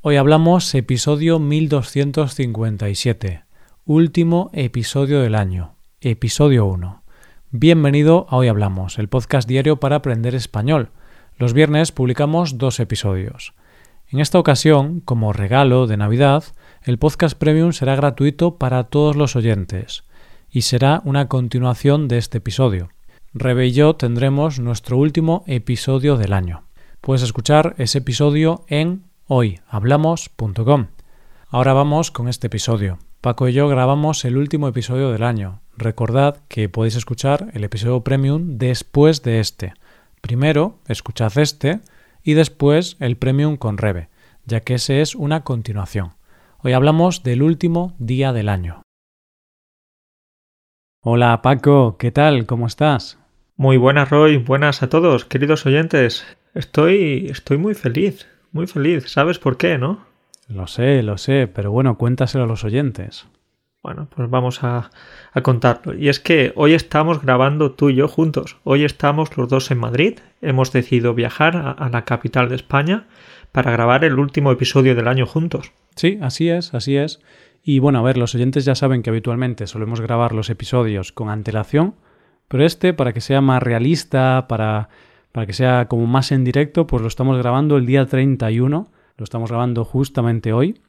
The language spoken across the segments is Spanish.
Hoy hablamos episodio 1257, último episodio del año, episodio 1. Bienvenido a Hoy Hablamos, el podcast diario para aprender español. Los viernes publicamos dos episodios. En esta ocasión, como regalo de Navidad, el podcast premium será gratuito para todos los oyentes y será una continuación de este episodio. Rebe y yo tendremos nuestro último episodio del año. Puedes escuchar ese episodio en hoyhablamos.com. Ahora vamos con este episodio. Paco y yo grabamos el último episodio del año. Recordad que podéis escuchar el episodio premium después de este. Primero escuchad este y después el premium con Rebe, ya que ese es una continuación. Hoy hablamos del último día del año. Hola Paco, ¿qué tal? ¿Cómo estás? Muy buenas Roy, buenas a todos, queridos oyentes. Estoy estoy muy feliz, muy feliz. ¿Sabes por qué, no? Lo sé, lo sé, pero bueno, cuéntaselo a los oyentes. Bueno, pues vamos a, a, contarlo. Y es que hoy estamos grabando tú y yo juntos. Hoy estamos los dos en Madrid. Hemos decidido viajar a, a la capital de España para grabar el último episodio del año juntos. Sí, así es, así es. Y bueno, a ver, los oyentes ya saben que habitualmente solemos grabar los episodios con antelación, pero este, para que sea más realista, para, para que sea como más en directo, pues lo estamos grabando el día 31, lo estamos grabando justamente hoy.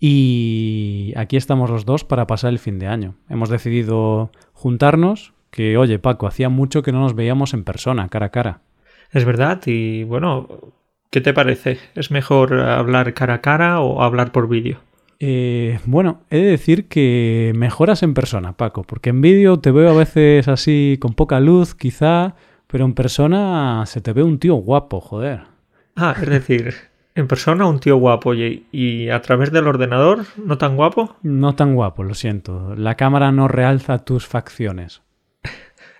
Y aquí estamos los dos para pasar el fin de año. Hemos decidido juntarnos, que oye Paco, hacía mucho que no nos veíamos en persona, cara a cara. Es verdad, y bueno, ¿qué te parece? ¿Es mejor hablar cara a cara o hablar por vídeo? Eh, bueno, he de decir que mejoras en persona, Paco, porque en vídeo te veo a veces así con poca luz, quizá, pero en persona se te ve un tío guapo, joder. Ah, es decir, en persona un tío guapo y, y, a través del ordenador no tan guapo. No tan guapo, lo siento. La cámara no realza tus facciones.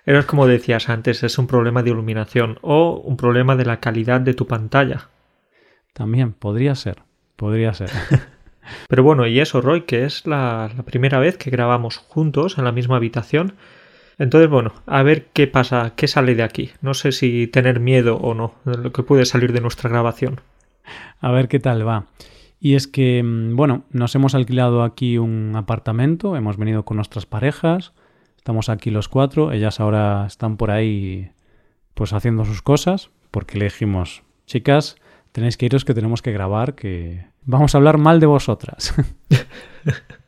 Eres como decías antes, es un problema de iluminación o un problema de la calidad de tu pantalla. También, podría ser, podría ser. Pero bueno, y eso, Roy, que es la, la, primera vez que grabamos juntos en la misma habitación. Entonces, bueno, a ver qué pasa, qué sale de aquí. No sé si tener miedo o no de lo que puede salir de nuestra grabación. A ver qué tal va. Y es que, bueno, nos hemos alquilado aquí un apartamento, hemos venido con nuestras parejas, estamos aquí los cuatro, ellas ahora están por ahí pues haciendo sus cosas, porque le dijimos, chicas, tenéis que iros que tenemos que grabar, que vamos a hablar mal de vosotras.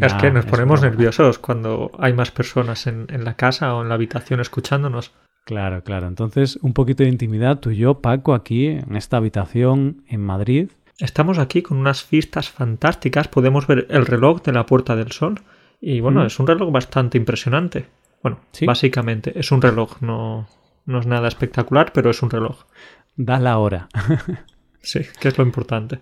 es que nos ponemos nerviosos cuando hay más personas en, en, la casa o en la habitación escuchándonos. Claro, claro. Entonces, un poquito de intimidad tú y yo, Paco, aquí en esta habitación en Madrid. Estamos aquí con unas vistas fantásticas. Podemos ver el reloj de la Puerta del Sol. Y bueno, mm. es un reloj bastante impresionante. Bueno, ¿Sí? básicamente es un reloj, no, no es nada espectacular, pero es un reloj. Da la hora. sí, que es lo importante.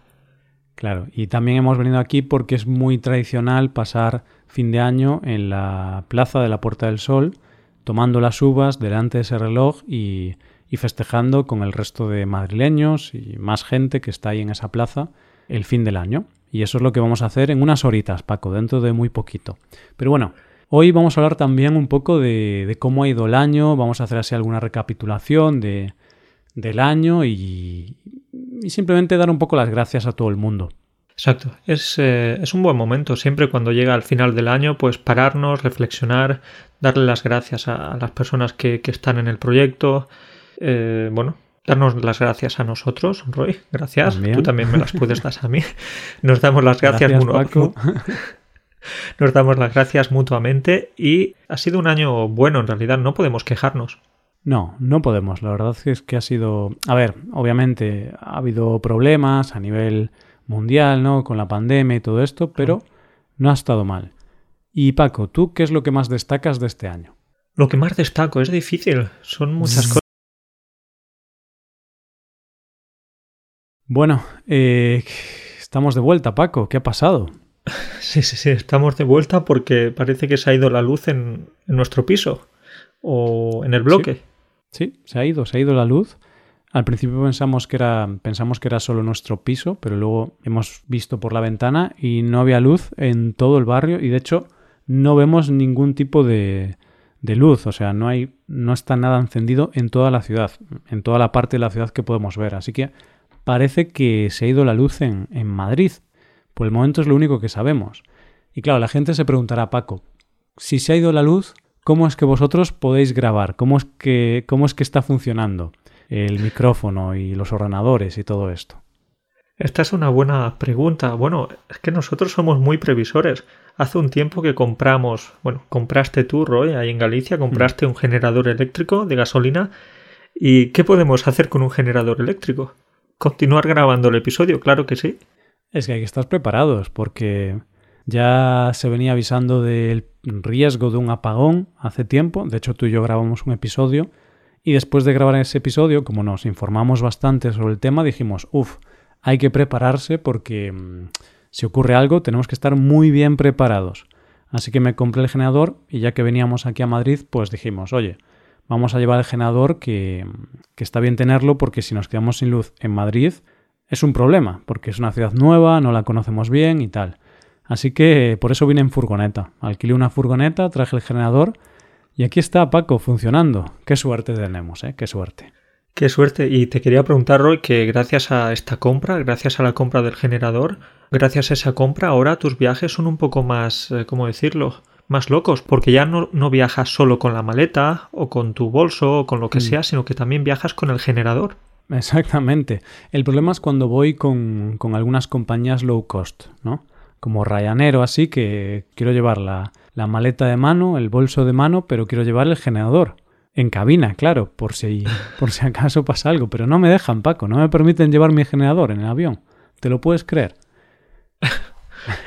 Claro, y también hemos venido aquí porque es muy tradicional pasar fin de año en la plaza de la Puerta del Sol, tomando las uvas delante de ese reloj y, y, festejando con el resto de madrileños y más gente que está ahí en esa plaza el fin del año. Y eso es lo que vamos a hacer en unas horitas, Paco, dentro de muy poquito. Pero bueno, hoy vamos a hablar también un poco de, de cómo ha ido el año, vamos a hacer así alguna recapitulación de, del año y, y simplemente dar un poco las gracias a todo el mundo. Exacto, es, eh, es, un buen momento siempre cuando llega al final del año, pues pararnos, reflexionar, darle las gracias a, a las personas que, que, están en el proyecto, eh, bueno, darnos las gracias a nosotros, Roy, gracias, ¿También? tú también me las puedes dar a mí, nos damos las gracias, gracias Paco. nos damos las gracias mutuamente y ha sido un año bueno en realidad, no podemos quejarnos. No, no podemos. La verdad es que ha sido... A ver, obviamente ha habido problemas a nivel mundial, ¿no? Con la pandemia y todo esto, pero no ha estado mal. Y Paco, ¿tú qué es lo que más destacas de este año? Lo que más destaco es difícil. Son muchas cosas. Bueno, eh, estamos de vuelta, Paco. ¿Qué ha pasado? Sí, sí, sí, estamos de vuelta porque parece que se ha ido la luz en, en nuestro piso o en el bloque. Sí. Sí, se ha ido, se ha ido la luz. Al principio pensamos que era pensamos que era solo nuestro piso, pero luego hemos visto por la ventana y no había luz en todo el barrio y de hecho no vemos ningún tipo de, de luz, o sea, no hay no está nada encendido en toda la ciudad, en toda la parte de la ciudad que podemos ver, así que parece que se ha ido la luz en, en Madrid. Por el momento es lo único que sabemos. Y claro, la gente se preguntará, Paco, si se ha ido la luz, ¿cómo es que vosotros podéis grabar? ¿Cómo es que, cómo es que está funcionando el micrófono y los ordenadores y todo esto? Esta es una buena pregunta. Bueno, es que nosotros somos muy previsores. Hace un tiempo que compramos, bueno, compraste tú, Roy, ahí en Galicia, compraste un generador eléctrico de gasolina. ¿Y qué podemos hacer con un generador eléctrico? ¿Continuar grabando el episodio? Claro que sí. Es que hay que estar preparados porque ya se venía avisando del riesgo de un apagón hace tiempo. De hecho, tú y yo grabamos un episodio. Y después de grabar ese episodio, como nos informamos bastante sobre el tema, dijimos, uff, hay que prepararse porque mm, si ocurre algo tenemos que estar muy bien preparados. Así que me compré el generador y ya que veníamos aquí a Madrid, pues dijimos, oye, vamos a llevar el generador que, que está bien tenerlo porque si nos quedamos sin luz en Madrid es un problema, porque es una ciudad nueva, no la conocemos bien y tal. Así que por eso vine en furgoneta. Alquilé una furgoneta, traje el generador y aquí está Paco funcionando. Qué suerte tenemos, ¿eh? Qué suerte. Qué suerte. Y te quería preguntar, Roy, que gracias a esta compra, gracias a la compra del generador, gracias a esa compra, ahora tus viajes son un poco más, eh, ¿cómo decirlo? Más locos, porque ya no, no, viajas solo con la maleta o con tu bolso o con lo que mm. sea, sino que también viajas con el generador. Exactamente. El problema es cuando voy con, con algunas compañías low cost, ¿no? Como Ryanair o así, que quiero llevar la, la maleta de mano, el bolso de mano, pero quiero llevar el generador en cabina, claro, por si, por si acaso pasa algo. Pero no me dejan, Paco, no me permiten llevar mi generador en el avión. ¿Te lo puedes creer?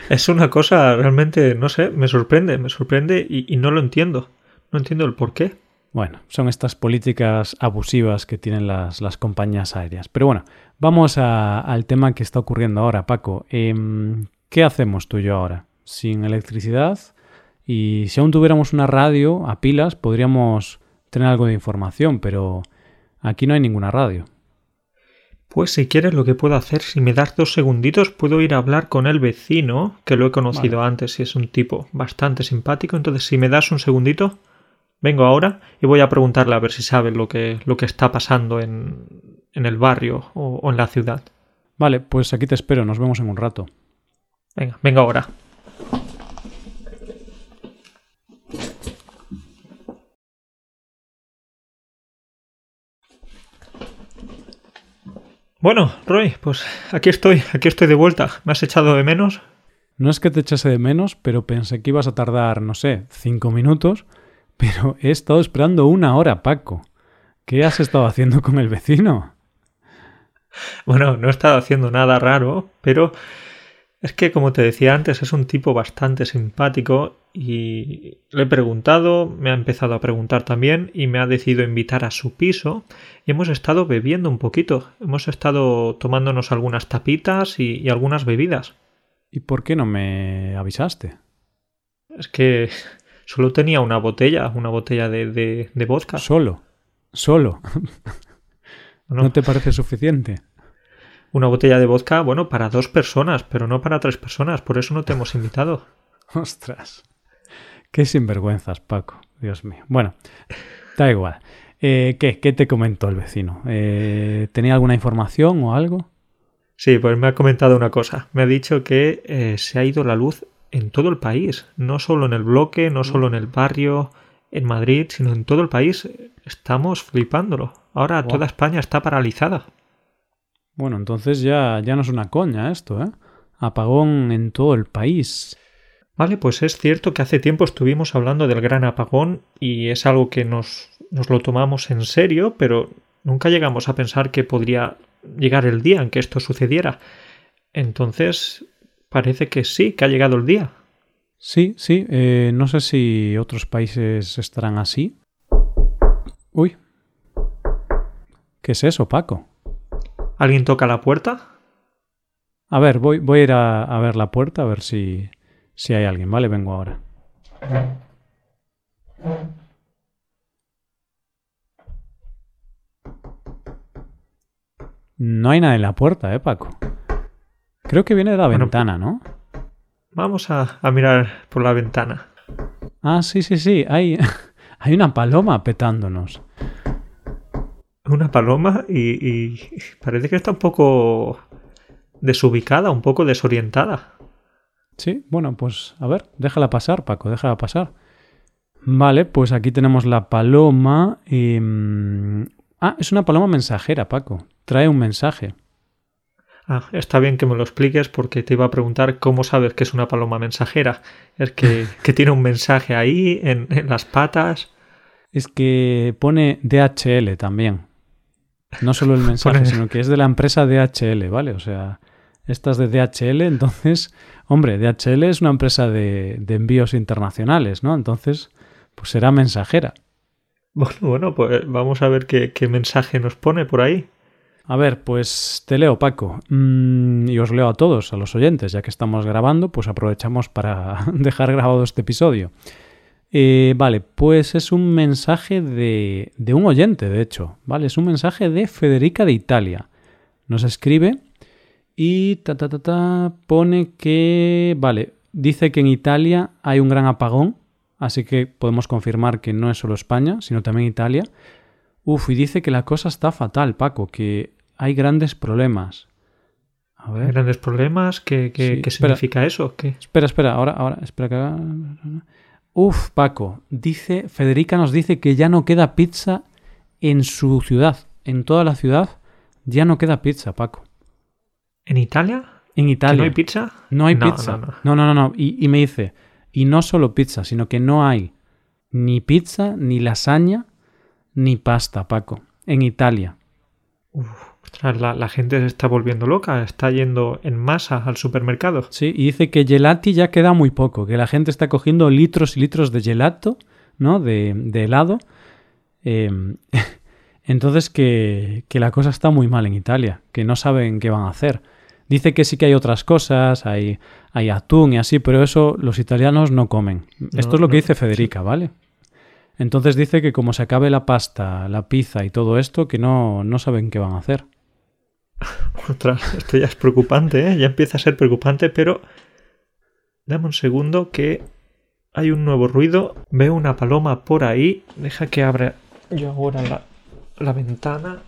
Es una cosa realmente, no sé, me sorprende, me sorprende y, no lo entiendo. No entiendo el por qué. Bueno, son estas políticas abusivas que tienen las, las compañías aéreas. Pero bueno, vamos al tema que está ocurriendo ahora, Paco. Em, ¿Qué hacemos tú y yo ahora? Sin electricidad y si aún tuviéramos una radio a pilas, podríamos tener algo de información, pero aquí no hay ninguna radio. Pues si quieres lo que puedo hacer, si me das dos segunditos, puedo ir a hablar con el vecino, que lo he conocido antes y es un tipo bastante simpático. Entonces, si me das un segundito, vengo ahora y voy a preguntarle a ver si sabe lo que, lo que está pasando en, en el barrio o, o en la ciudad. Vale, pues aquí te espero, nos vemos en un rato. Venga, venga ahora. Bueno, Roy, pues aquí estoy, aquí estoy de vuelta. ¿Me has echado de menos? No es que te echase de menos, pero pensé que ibas a tardar, no sé, cinco minutos, pero he estado esperando una hora, Paco. ¿Qué has estado haciendo con el vecino? Bueno, no he estado haciendo nada raro, pero es que, como te decía antes, es un tipo bastante simpático y le he preguntado, me ha empezado a preguntar también y me ha decidido invitar a su piso y hemos estado bebiendo un poquito, hemos estado tomándonos algunas tapitas y, algunas bebidas. ¿Y por qué no me avisaste? Es que solo tenía una botella, una botella de, de, de vodka. Solo, solo. ¿No te parece suficiente? Una botella de vodka, bueno, para dos personas, pero no para tres personas, por eso no te hemos invitado. Ostras. Qué sinvergüenzas, Paco. Dios mío. Bueno, da igual. Eh, ¿qué? ¿Qué te comentó el vecino? Eh, ¿Tenía alguna información o algo? Sí, pues me ha comentado una cosa. Me ha dicho que eh, se ha ido la luz en todo el país, no solo en el bloque, no solo en el barrio, en Madrid, sino en todo el país. Estamos flipándolo. Ahora toda España está paralizada. Bueno, entonces ya, ya no es una coña esto, ¿eh? Apagón en todo el país. Vale, pues es cierto que hace tiempo estuvimos hablando del gran apagón y es algo que nos, nos lo tomamos en serio, pero nunca llegamos a pensar que podría llegar el día en que esto sucediera. Entonces, parece que sí, que ha llegado el día. Sí, sí, eh, no sé si otros países estarán así. Uy. ¿Qué es eso, Paco? ¿Alguien toca la puerta? A ver, voy, voy a ir a, ver la puerta a ver si, si hay alguien, ¿vale? Vengo ahora. No hay nada en la puerta, ¿eh, Paco? Creo que viene de la ventana, ¿no? Vamos a, a, mirar por la ventana. Ah, sí, sí, sí. Hay, hay una paloma petándonos. Una paloma y, y parece que está un poco desubicada, un poco desorientada. Sí, bueno, pues a ver, déjala pasar, Paco, déjala pasar. Vale, pues aquí tenemos la paloma. y... Ah, es una paloma mensajera, Paco. Trae un mensaje. Ah, está bien que me lo expliques porque te iba a preguntar cómo sabes que es una paloma mensajera. Es que, tiene un mensaje ahí en, las patas. Es que pone DHL también. No solo el mensaje, sino que es de la empresa DHL, ¿vale? O sea, esta es de DHL, entonces, hombre, DHL es una empresa de, de envíos internacionales, ¿no? Entonces, pues será mensajera. Bueno, bueno, pues vamos a ver qué, mensaje nos pone por ahí. A ver, pues te leo, Paco. Mm, y os leo a todos, a los oyentes, ya que estamos grabando, pues aprovechamos para dejar grabado este episodio. Eh, vale, pues es un mensaje de, de un oyente, de hecho. Vale, es un mensaje de Federica de Italia. Nos escribe y ta, ta, ta, ta, pone que, vale, dice que en Italia hay un gran apagón así que podemos confirmar que no es solo España, sino también Italia. Uf, y dice que la cosa está fatal, Paco, que hay grandes problemas. A ver. ¿Grandes problemas? ¿Qué, qué, significa eso? ¿Qué? Espera, espera, ahora, ahora, espera que Uf, Paco, dice, Federica nos dice que ya no queda pizza en su ciudad, en toda la ciudad, ya no queda pizza, Paco. ¿En Italia? En Italia. ¿No hay pizza? No hay pizza. No, no, no, no. Y, y me dice, y no solo pizza, sino que no hay ni pizza, ni lasaña, ni pasta, Paco, en Italia. Uf, la, la, gente se está volviendo loca, está yendo en masa al supermercado. Sí, y dice que gelati ya queda muy poco, que la gente está cogiendo litros y litros de gelato, ¿no? De, de helado. Em, entonces que, que la cosa está muy mal en Italia, que no saben qué van a hacer. Dice que sí que hay otras cosas, hay, hay atún y así, pero eso los italianos no comen. Esto es lo que dice Federica, ¿vale? Entonces dice que como se acabe la pasta, la pizza y todo esto, que no, no saben qué van a hacer. Ostras, esto ya es preocupante, ¿eh? Ya empieza a ser preocupante, pero dame un segundo que hay un nuevo ruido. Veo una paloma por ahí. Deja que abra yo ahora la, la ventana.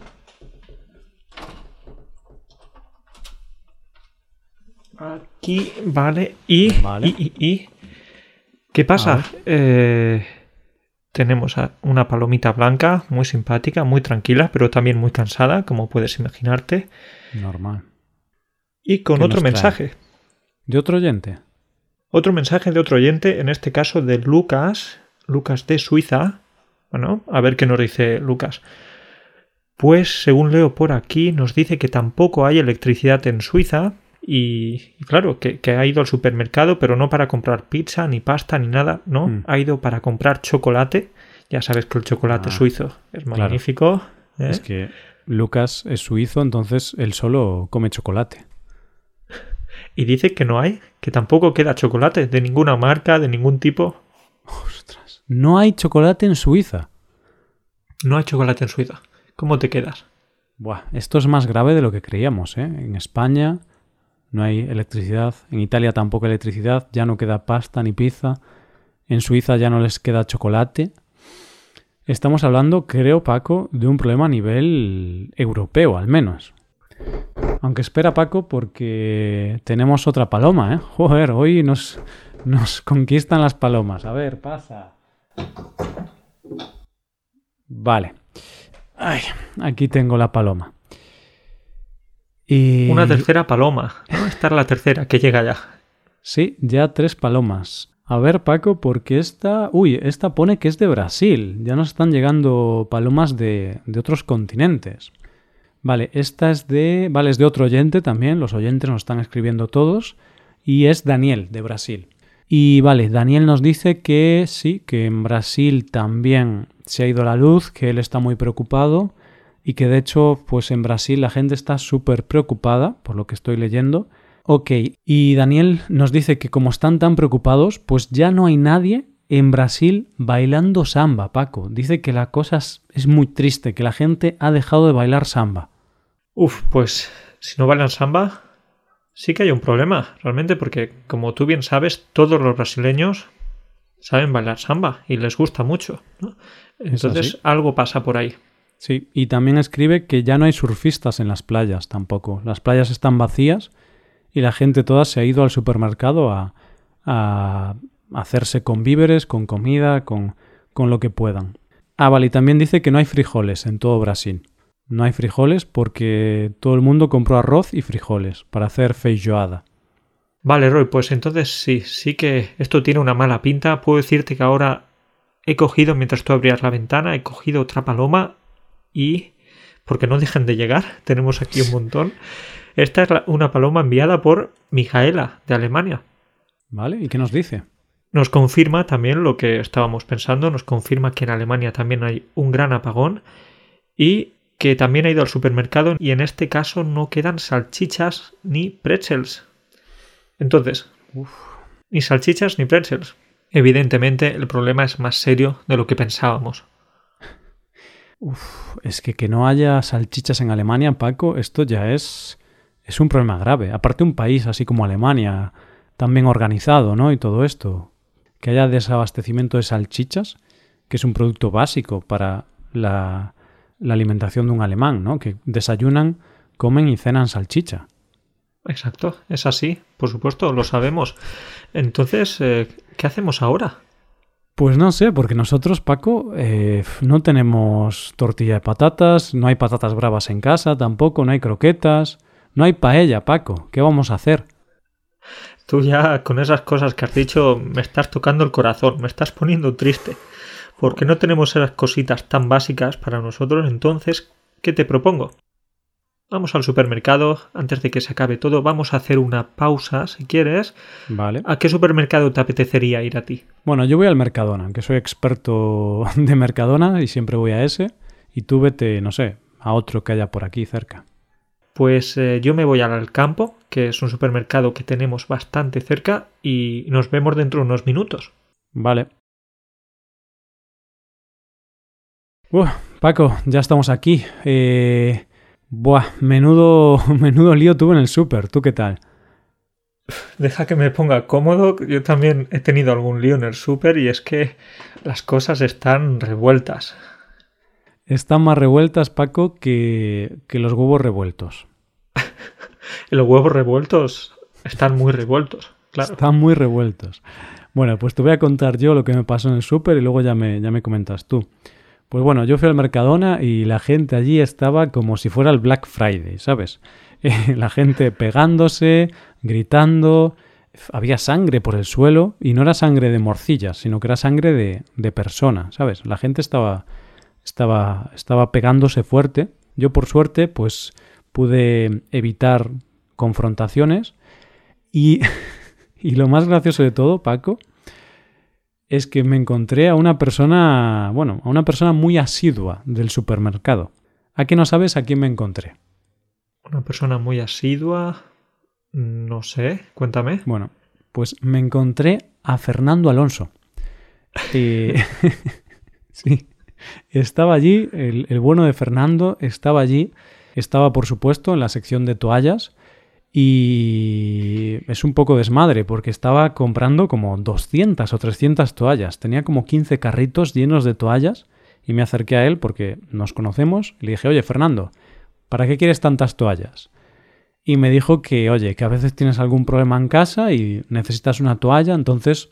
Aquí, vale. Y, y, ¿qué pasa? Eh, tenemos una palomita blanca, muy simpática, muy tranquila, pero también muy cansada, como puedes imaginarte. Normal. Y con otro mensaje. ¿De otro oyente? Otro mensaje de otro oyente, en este caso de Lucas, Lucas de Suiza. Bueno, a ver qué nos dice Lucas. Pues, según leo por aquí, nos dice que tampoco hay electricidad en Suiza, y, claro, que, ha ido al supermercado, pero no para comprar pizza, ni pasta, ni nada, no, mm. ha ido para comprar chocolate. Ya sabes que el chocolate ah, suizo es magnífico. ¿eh? Es que Lucas es suizo, entonces él solo come chocolate. Y dice que no hay, que tampoco queda chocolate de ninguna marca, de ningún tipo. Ostras, no hay chocolate en Suiza. No hay chocolate en Suiza. ¿Cómo te quedas? Buah, esto es más grave de lo que creíamos, ¿eh? En España no hay electricidad. En Italia tampoco electricidad, ya no queda pasta ni pizza. En Suiza ya no les queda chocolate. Estamos hablando, creo, Paco, de un problema a nivel europeo, al menos. Aunque espera, Paco, porque tenemos otra paloma, ¿eh? Joder, hoy nos, nos conquistan las palomas. A ver, pasa. Vale. Ay, aquí tengo la paloma. Una tercera paloma. Esta es la tercera que llega ya. Sí, ya tres palomas. A ver, Paco, porque esta. Uy, esta pone que es de Brasil. Ya nos están llegando palomas de, de otros continentes. Vale, esta es de. Vale, es de otro oyente también. Los oyentes nos están escribiendo todos. Y es Daniel, de Brasil. Y vale, Daniel nos dice que sí, que en Brasil también se ha ido la luz, que él está muy preocupado y que de hecho pues en Brasil la gente está súper preocupada por lo que estoy leyendo. Ok, y Daniel nos dice que como están tan preocupados, pues ya no hay nadie en Brasil bailando samba, Paco. Dice que la cosa es muy triste, que la gente ha dejado de bailar samba. Uf, pues si no bailan samba, sí que hay un problema, realmente, porque como tú bien sabes, todos los brasileños saben bailar samba y les gusta mucho. Entonces algo pasa por ahí. Sí, y también escribe que ya no hay surfistas en las playas tampoco. Las playas están vacías y la gente toda se ha ido al supermercado a, a hacerse con víveres, con comida, con, con lo que puedan. Ah, vale, y también dice que no hay frijoles en todo Brasil. No hay frijoles porque todo el mundo compró arroz y frijoles para hacer feijoada. Vale, Roy, pues entonces sí, sí que esto tiene una mala pinta. Puedo decirte que ahora he cogido, mientras tú abrías la ventana, he cogido otra paloma y... porque no dejen de llegar, tenemos aquí un montón. Esta es una paloma enviada por Mijaela, de Alemania. ¿Vale? ¿Y qué nos dice? Nos confirma también lo que estábamos pensando, nos confirma que en Alemania también hay un gran apagón y que también ha ido al supermercado y en este caso no quedan salchichas ni pretzels. Entonces, ni salchichas ni pretzels. Evidentemente el problema es más serio de lo que pensábamos. Es que que no haya salchichas en Alemania, Paco, esto ya es es un problema grave. Aparte un país así como Alemania, tan bien organizado, ¿no? Y todo esto, que haya desabastecimiento de salchichas, que es un producto básico para la, la alimentación de un alemán, ¿no? Que desayunan, comen y cenan salchicha. Exacto, es así, por supuesto, lo sabemos. Entonces, eh, ¿qué hacemos ahora? Pues no sé, porque nosotros, Paco, eh, no tenemos tortilla de patatas, no hay patatas bravas en casa tampoco, no hay croquetas, no hay paella, Paco. ¿Qué vamos a hacer? Tú ya con esas cosas que has dicho me estás tocando el corazón, me estás poniendo triste. Porque no tenemos esas cositas tan básicas para nosotros, entonces, ¿qué te propongo? Vamos al supermercado, antes de que se acabe todo, vamos a hacer una pausa, si quieres. Vale. ¿A qué supermercado te apetecería ir a ti? Bueno, yo voy al Mercadona, que soy experto de Mercadona y siempre voy a ese. Y tú vete, no sé, a otro que haya por aquí cerca. Pues eh, yo me voy al campo, que es un supermercado que tenemos bastante cerca, y nos vemos dentro de unos minutos. Vale. Uf, Paco, ya estamos aquí. Eh, buah, menudo, menudo lío tuve en el súper. ¿Tú qué tal? Deja que me ponga cómodo. Yo también he tenido algún lío en el súper y es que las cosas están revueltas. Están más revueltas, Paco, que, que los huevos revueltos. los huevos revueltos están muy revueltos, claro. Están muy revueltos. Bueno, pues te voy a contar yo lo que me pasó en el súper y luego ya me, ya me comentas tú. Pues bueno, yo fui al Mercadona y la gente allí estaba como si fuera el Black Friday, ¿sabes? la gente pegándose, gritando, había sangre por el suelo y no era sangre de morcillas, sino que era sangre de, de persona, ¿sabes? La gente estaba, estaba, estaba pegándose fuerte. Yo por suerte, pues pude evitar confrontaciones y, y lo más gracioso de todo, Paco, es que me encontré a una persona, bueno, a una persona muy asidua del supermercado. ¿A qué no sabes a quién me encontré? Una persona muy asidua. No sé, cuéntame. Bueno, pues me encontré a Fernando Alonso. Eh, sí, estaba allí, el, el bueno de Fernando estaba allí, estaba por supuesto en la sección de toallas y es un poco desmadre porque estaba comprando como 200 o 300 toallas. Tenía como 15 carritos llenos de toallas y me acerqué a él porque nos conocemos. Y le dije, oye, Fernando, ¿para qué quieres tantas toallas? Y me dijo que, oye, que a veces tienes algún problema en casa y necesitas una toalla, entonces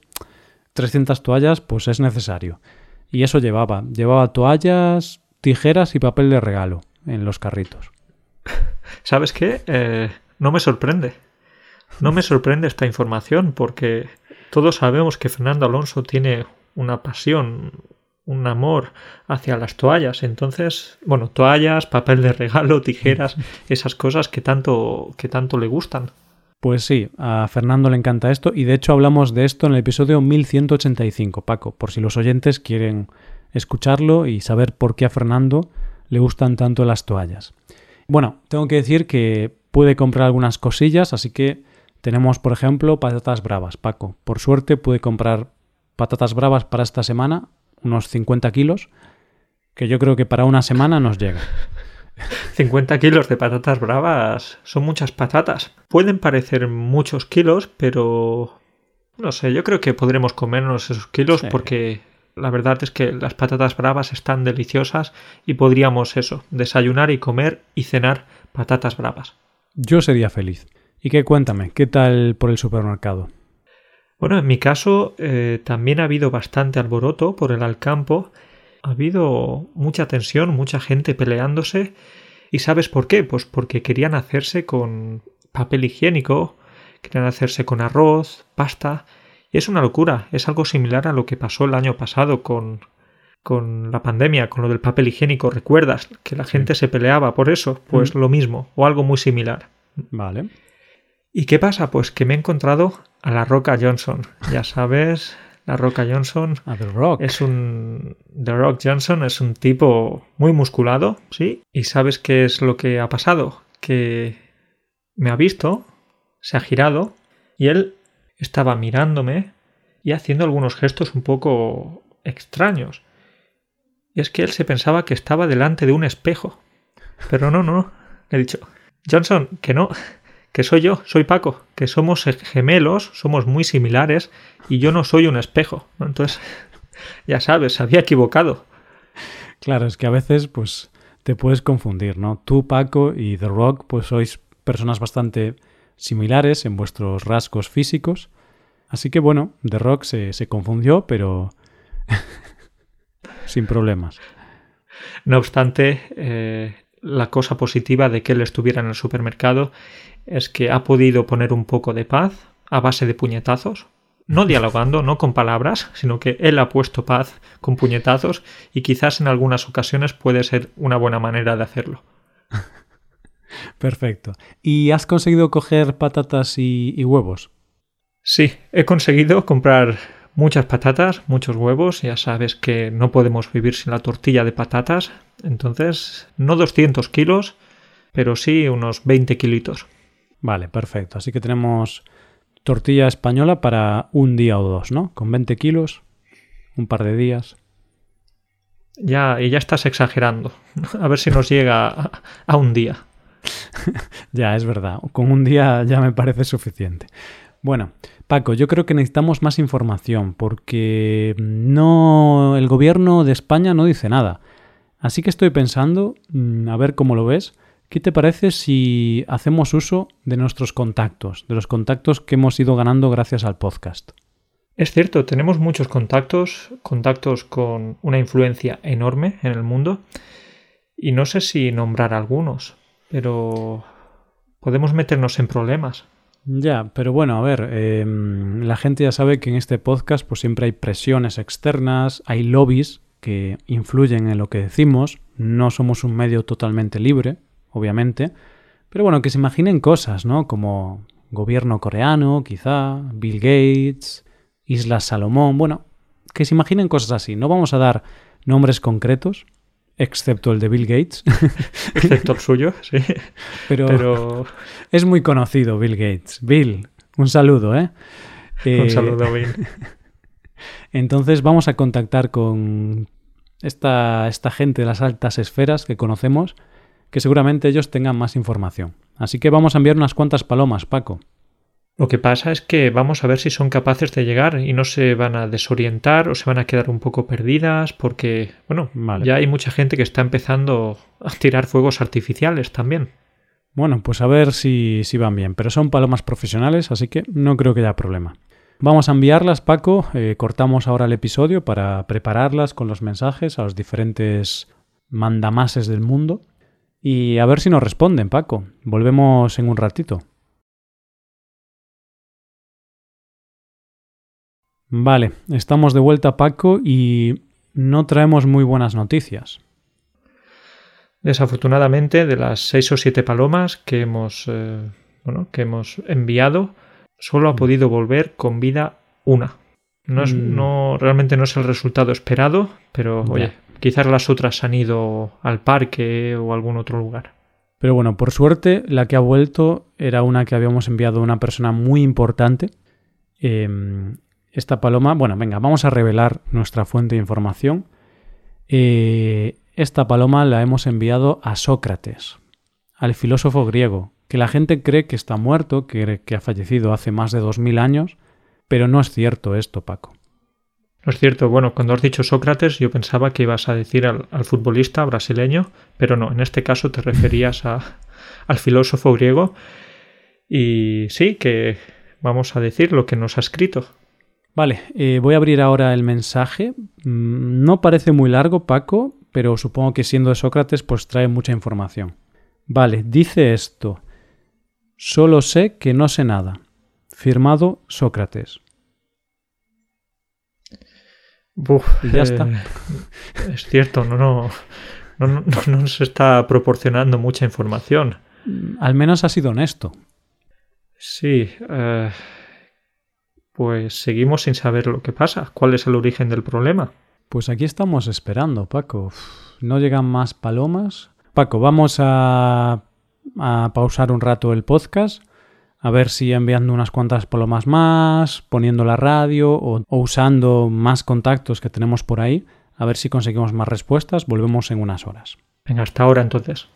300 toallas pues es necesario. Y eso llevaba. Llevaba toallas, tijeras y papel de regalo en los carritos. ¿Sabes qué? Eh, no me sorprende. No me sorprende esta información porque todos sabemos que Fernando Alonso tiene una pasión, un amor hacia las toallas. Entonces, bueno, toallas, papel de regalo, tijeras, esas cosas que tanto, que tanto le gustan. Pues sí, a Fernando le encanta esto y de hecho hablamos de esto en el episodio 1185, Paco, por si los oyentes quieren escucharlo y saber por qué a Fernando le gustan tanto las toallas. Bueno, tengo que decir que pude comprar algunas cosillas, así que tenemos, por ejemplo, patatas bravas, Paco. Por suerte pude comprar patatas bravas para esta semana, unos 50 kilos, que yo creo que para una semana nos llega. 50 kilos de patatas bravas son muchas patatas. Pueden parecer muchos kilos, pero no sé, yo creo que podremos comernos esos kilos Sí. porque la verdad es que las patatas bravas están deliciosas y podríamos eso, desayunar y comer y cenar patatas bravas. Yo sería feliz. ¿Y qué cuéntame? ¿Qué tal por el supermercado? Bueno, en mi caso eh, también ha habido bastante alboroto por el Alcampo. Ha habido mucha tensión, mucha gente peleándose. ¿Y sabes por qué? Pues porque querían hacerse con papel higiénico, querían hacerse con arroz, pasta. Y es una locura. Es algo similar a lo que pasó el año pasado con, con la pandemia, con lo del papel higiénico. ¿Recuerdas que la gente se peleaba por eso? Pues lo mismo, o algo muy similar. Vale. ¿Y qué pasa? Pues que me he encontrado a la Roca Johnson. Ya sabes, la Roca Johnson A The Rock. es un The Rock Johnson es un tipo muy musculado, sí. Y sabes qué es lo que ha pasado, que me ha visto, se ha girado y él estaba mirándome y haciendo algunos gestos un poco extraños. Y es que él se pensaba que estaba delante de un espejo. Pero no, no. He dicho, Johnson, que no, que soy yo, soy Paco, que somos gemelos, somos muy similares y yo no soy un espejo. Entonces, ya sabes, se había equivocado. Claro, es que a veces pues te puedes confundir, ¿no? Tú, Paco y The Rock pues sois personas bastante similares en vuestros rasgos físicos. Así que bueno, The Rock se, se confundió, pero sin problemas. No obstante, eh, la cosa positiva de que él estuviera en el supermercado es que ha podido poner un poco de paz a base de puñetazos. No dialogando, no con palabras, sino que él ha puesto paz con puñetazos y quizás en algunas ocasiones puede ser una buena manera de hacerlo. Perfecto. ¿Y has conseguido coger patatas y, y huevos? Sí, he conseguido comprar muchas patatas, muchos huevos. Ya sabes que no podemos vivir sin la tortilla de patatas. Entonces, no 200 kilos, pero sí unos 20 kilitos. Vale, perfecto. Así que tenemos tortilla española para un día o dos, ¿no? Con 20 kilos, un par de días. Ya, y ya estás exagerando. A ver si nos llega a, a un día. Ya, es verdad. Con un día ya me parece suficiente. Bueno, Paco, yo creo que necesitamos más información porque no el gobierno de España no dice nada. Así que estoy pensando, mm, a ver cómo lo ves, ¿qué te parece si hacemos uso de nuestros contactos, de los contactos que hemos ido ganando gracias al podcast? Es cierto, tenemos muchos contactos, contactos con una influencia enorme en el mundo. Y no sé si nombrar algunos, pero podemos meternos en problemas. Ya, pero bueno, a ver, eh, la gente ya sabe que en este podcast pues siempre hay presiones externas, hay lobbies que influyen en lo que decimos, no somos un medio totalmente libre, obviamente, pero bueno, que se imaginen cosas, ¿no? Como gobierno coreano, quizá, Bill Gates, Islas Salomón, bueno, que se imaginen cosas así, no vamos a dar nombres concretos, excepto el de Bill Gates, Excepto el suyo, sí. pero, Pero es muy conocido Bill Gates. Bill, un saludo, ¿eh? Eh, un saludo, Bill. Entonces vamos a contactar con esta, esta gente de las altas esferas que conocemos, que seguramente ellos tengan más información. Así que vamos a enviar unas cuantas palomas, Paco. Lo que pasa es que vamos a ver si son capaces de llegar y no se van a desorientar o se van a quedar un poco perdidas porque, bueno, Vale. ya hay mucha gente que está empezando a tirar fuegos artificiales también. Bueno, pues a ver si, si van bien, pero son palomas profesionales, así que no creo que haya problema. Vamos a enviarlas, Paco. eh, cortamos ahora el episodio para prepararlas con los mensajes a los diferentes mandamases del mundo. Y a ver si nos responden, Paco. Volvemos en un ratito. Vale, estamos de vuelta, Paco, y no traemos muy buenas noticias. Desafortunadamente, de las seis o siete palomas que hemos, eh, bueno, que hemos enviado, solo ha podido volver con vida una. No es, Mm. no, realmente no es el resultado esperado, pero oye, quizás las otras han ido al parque o a algún otro lugar. Pero bueno, por suerte, la que ha vuelto era una que habíamos enviado a una persona muy importante. Eh, esta paloma, bueno, venga, vamos a revelar nuestra fuente de información. Eh, esta paloma la hemos enviado a Sócrates, al filósofo griego, que la gente cree que está muerto, que, que ha fallecido hace más de 2000 años, pero no es cierto esto, Paco. No es cierto, bueno, cuando has dicho Sócrates yo pensaba que ibas a decir al, futbolista brasileño, pero no, en este caso te referías a, al filósofo griego. Y sí, que vamos a decir lo que nos ha escrito. Vale, eh, voy a abrir ahora el mensaje. Mm, no parece muy largo, Paco, pero supongo que siendo de Sócrates pues trae mucha información. Vale, dice esto. Solo sé que no sé nada. Firmado Sócrates. ya está. Eh, es cierto, no, no, no, no, nos está proporcionando mucha información. Mm, al menos ha sido honesto. Sí. Eh, pues seguimos sin saber lo que pasa. ¿Cuál es el origen del problema? Pues aquí estamos esperando, Paco. No llegan más palomas. Paco, vamos a, a pausar un rato el podcast a ver si enviando unas cuantas palomas más, poniendo la radio o, usando más contactos que tenemos por ahí, a ver si conseguimos más respuestas. Volvemos en unas horas. Venga, hasta ahora entonces.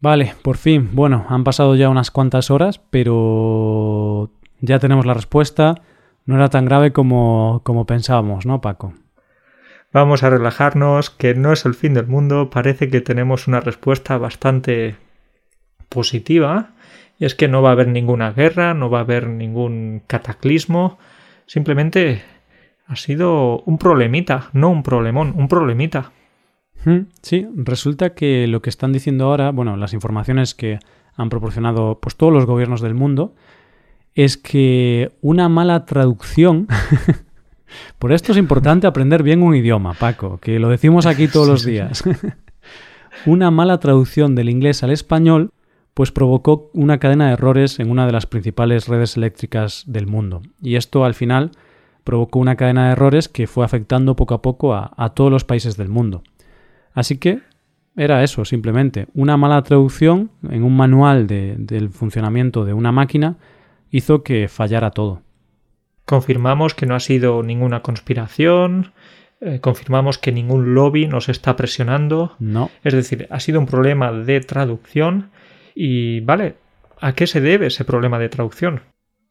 Vale, por fin. Bueno, han pasado ya unas cuantas horas, pero ya tenemos la respuesta. No era tan grave como, como pensábamos, ¿no, Paco? Vamos a relajarnos, que no es el fin del mundo. Parece que tenemos una respuesta bastante positiva y es que no va a haber ninguna guerra, no va a haber ningún cataclismo, simplemente ha sido un problemita, no un problemón, un problemita. Sí, resulta que lo que están diciendo ahora, bueno, las informaciones que han proporcionado pues todos los gobiernos del mundo, es que una mala traducción Por esto es importante aprender bien un idioma, Paco, que lo decimos aquí todos los días. Una mala traducción del inglés al español pues provocó una cadena de errores en una de las principales redes eléctricas del mundo. Y esto al final provocó una cadena de errores que fue afectando poco a poco a, todos los países del mundo. Así que era eso, simplemente. Una mala traducción en un manual del funcionamiento de una máquina hizo que fallara todo. Confirmamos que no ha sido ninguna conspiración, eh, confirmamos que ningún lobby nos está presionando. No. Es decir, ha sido un problema de traducción y vale, ¿a qué se debe ese problema de traducción?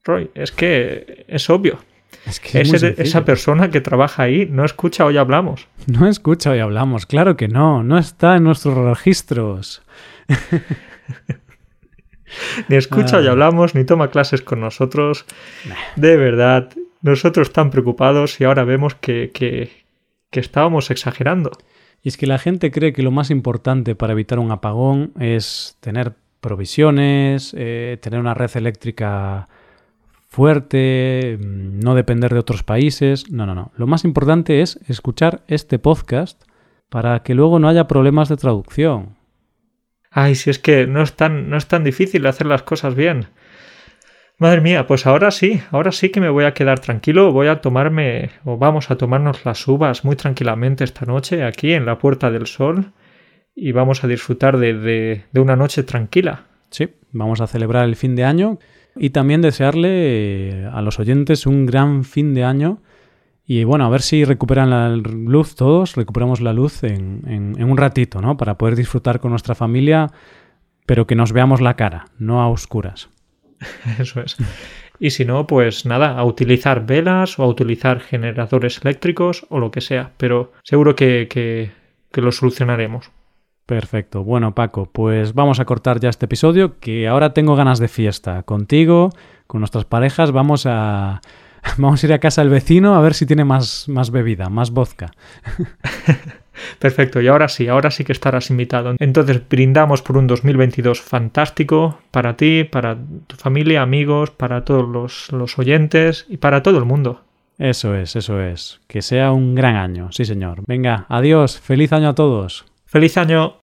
Roy, es que es obvio. Es que esa persona que trabaja ahí no escucha hoy hablamos. No escucha hoy hablamos, claro que no, no está en nuestros registros. ni escucha hoy hablamos, ni toma clases con nosotros. De verdad, nosotros tan preocupados y ahora vemos que, que, que estábamos exagerando. Y es que la gente cree que lo más importante para evitar un apagón es tener provisiones, eh, tener una red eléctrica fuerte, mm, no depender de otros países. No, no, no. Lo más importante es escuchar este podcast para que luego no haya problemas de traducción. Ay, si es que no es tan, no es tan difícil hacer las cosas bien. Madre mía, pues ahora sí, ahora sí que me voy a quedar tranquilo, voy a tomarme, o vamos a tomarnos las uvas muy tranquilamente esta noche aquí en la Puerta del Sol y vamos a disfrutar de, una noche tranquila. Sí, vamos a celebrar el fin de año y también desearle eh, a los oyentes un gran fin de año. Y bueno, a ver si recuperan la luz todos, recuperamos la luz en, en, un ratito, ¿no? Para poder disfrutar con nuestra familia, pero que nos veamos la cara, no a oscuras. Eso es. Y si no, pues nada, a utilizar velas o a utilizar generadores eléctricos o lo que sea, pero seguro que, que lo solucionaremos. Perfecto. Bueno, Paco, pues vamos a cortar ya este episodio, que ahora tengo ganas de fiesta. Contigo, con nuestras parejas, vamos a, vamos a ir a casa del vecino a ver si tiene más, más bebida, más vodka. Perfecto, y ahora sí, ahora sí que estarás invitado. Entonces brindamos por un 2022 fantástico para ti, para tu familia, amigos, para todos los, los oyentes y para todo el mundo. Eso es, eso es. Que sea un gran año, sí señor. Venga, adiós, feliz año a todos. ¡Feliz año!